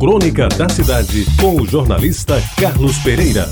Crônica da Cidade, com o jornalista Carlos Pereira.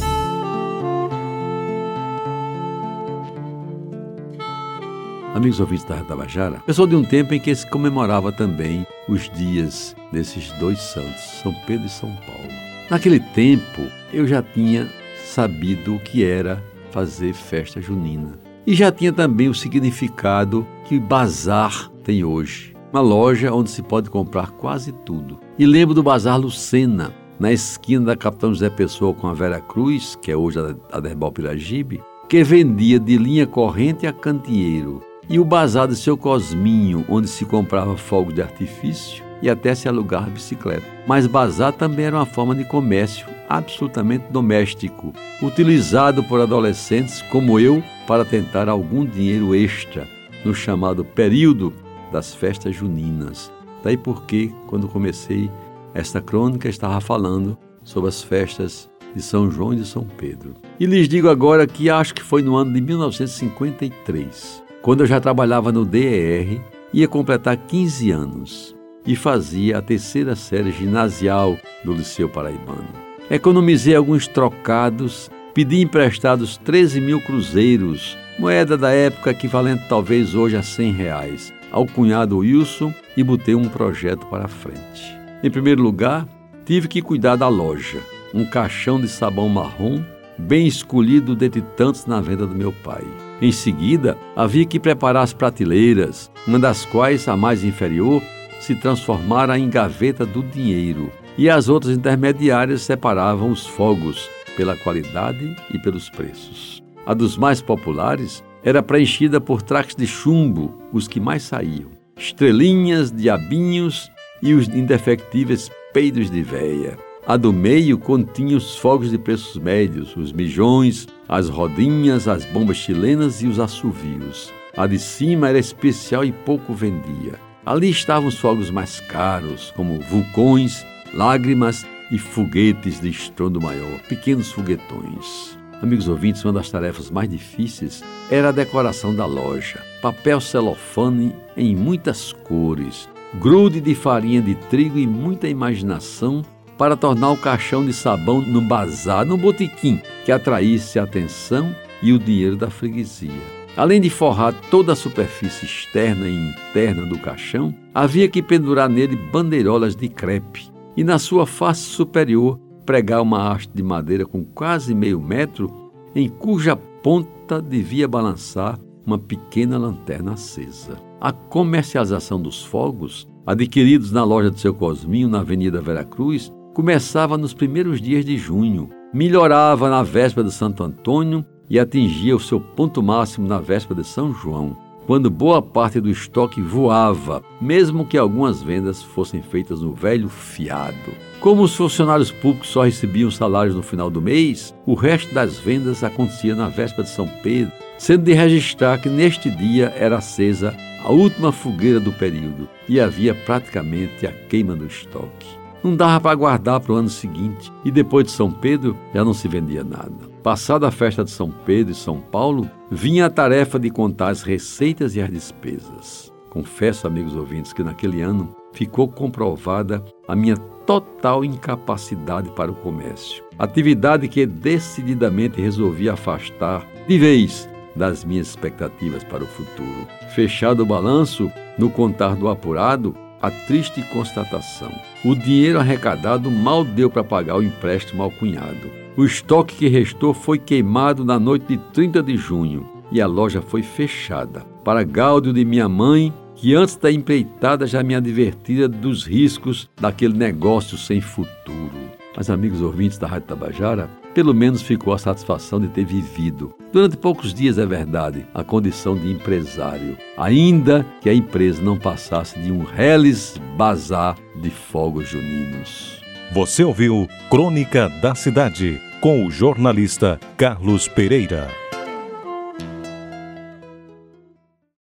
Amigos ouvintes da Tabajara, eu sou de um tempo em que se comemorava também os dias desses dois santos, São Pedro e São Paulo. Naquele tempo, eu já tinha sabido o que era fazer festa junina. E já tinha também o significado que bazar tem hoje. Uma loja onde se pode comprar quase tudo. E lembro do Bazar Lucena, na esquina da Capitão José Pessoa com a Vera Cruz, que é hoje a Derbal Piragibe, que vendia de linha corrente a candeeiro. E o Bazar de Seu Cosminho, onde se comprava fogo de artifício e até se alugar bicicleta. Mas bazar também era uma forma de comércio absolutamente doméstico, utilizado por adolescentes como eu para tentar algum dinheiro extra no chamado período das festas juninas. Daí porque, quando comecei esta crônica, estava falando sobre as festas de São João e de São Pedro. E lhes digo agora que acho que foi no ano de 1953, quando eu já trabalhava no DER, ia completar 15 anos e fazia a terceira série ginasial do Liceu Paraibano. Economizei alguns trocados, pedi emprestados 13 mil cruzeiros, moeda da época equivalente talvez hoje a 100 reais, ao cunhado Wilson e botei um projeto para frente. Em primeiro lugar, tive que cuidar da loja, um caixão de sabão marrom bem escolhido dentre tantos na venda do meu pai. Em seguida, havia que preparar as prateleiras, uma das quais, a mais inferior, se transformara em gaveta do dinheiro, e as outras intermediárias separavam os fogos pela qualidade e pelos preços. A dos mais populares era preenchida por traques de chumbo, os que mais saíam, estrelinhas, diabinhos e os indefectíveis peidos de véia. A do meio continha os fogos de preços médios, os mijões, as rodinhas, as bombas chilenas e os assovios. A de cima era especial e pouco vendia. Ali estavam os fogos mais caros, como vulcões, lágrimas e foguetes de estrondo maior, pequenos foguetões. Amigos ouvintes, uma das tarefas mais difíceis era a decoração da loja. Papel celofane em muitas cores, grude de farinha de trigo e muita imaginação para tornar o caixão de sabão no bazar, no botequim, que atraísse a atenção e o dinheiro da freguesia. Além de forrar toda a superfície externa e interna do caixão, havia que pendurar nele bandeirolas de crepe e na sua face superior pregar uma haste de madeira com quase meio metro, em cuja ponta devia balançar uma pequena lanterna acesa. A comercialização dos fogos, adquiridos na loja do seu Cosminho, na Avenida Veracruz, começava nos primeiros dias de junho, melhorava na véspera de Santo Antônio e atingia o seu ponto máximo na véspera de São João, quando boa parte do estoque voava, mesmo que algumas vendas fossem feitas no velho fiado. Como os funcionários públicos só recebiam salários no final do mês, o resto das vendas acontecia na véspera de São Pedro, sendo de registrar que neste dia era acesa a última fogueira do período e havia praticamente a queima do estoque. Não dava para guardar para o ano seguinte e depois de São Pedro já não se vendia nada. Passada a festa de São Pedro e São Paulo, vinha a tarefa de contar as receitas e as despesas. Confesso, amigos ouvintes, que naquele ano ficou comprovada a minha total incapacidade para o comércio. Atividade que decididamente resolvi afastar de vez das minhas expectativas para o futuro. Fechado o balanço, no contar do apurado, a triste constatação: o dinheiro arrecadado mal deu para pagar o empréstimo ao cunhado. O estoque que restou foi queimado na noite de 30 de junho e a loja foi fechada. Para gáudio de minha mãe, que antes da empreitada já me advertira dos riscos daquele negócio sem futuro. Mas, amigos ouvintes da Rádio Tabajara, pelo menos ficou a satisfação de ter vivido, durante poucos dias é verdade, a condição de empresário, ainda que a empresa não passasse de um reles bazar de fogos juninos. Você ouviu Crônica da Cidade com o jornalista Carlos Pereira.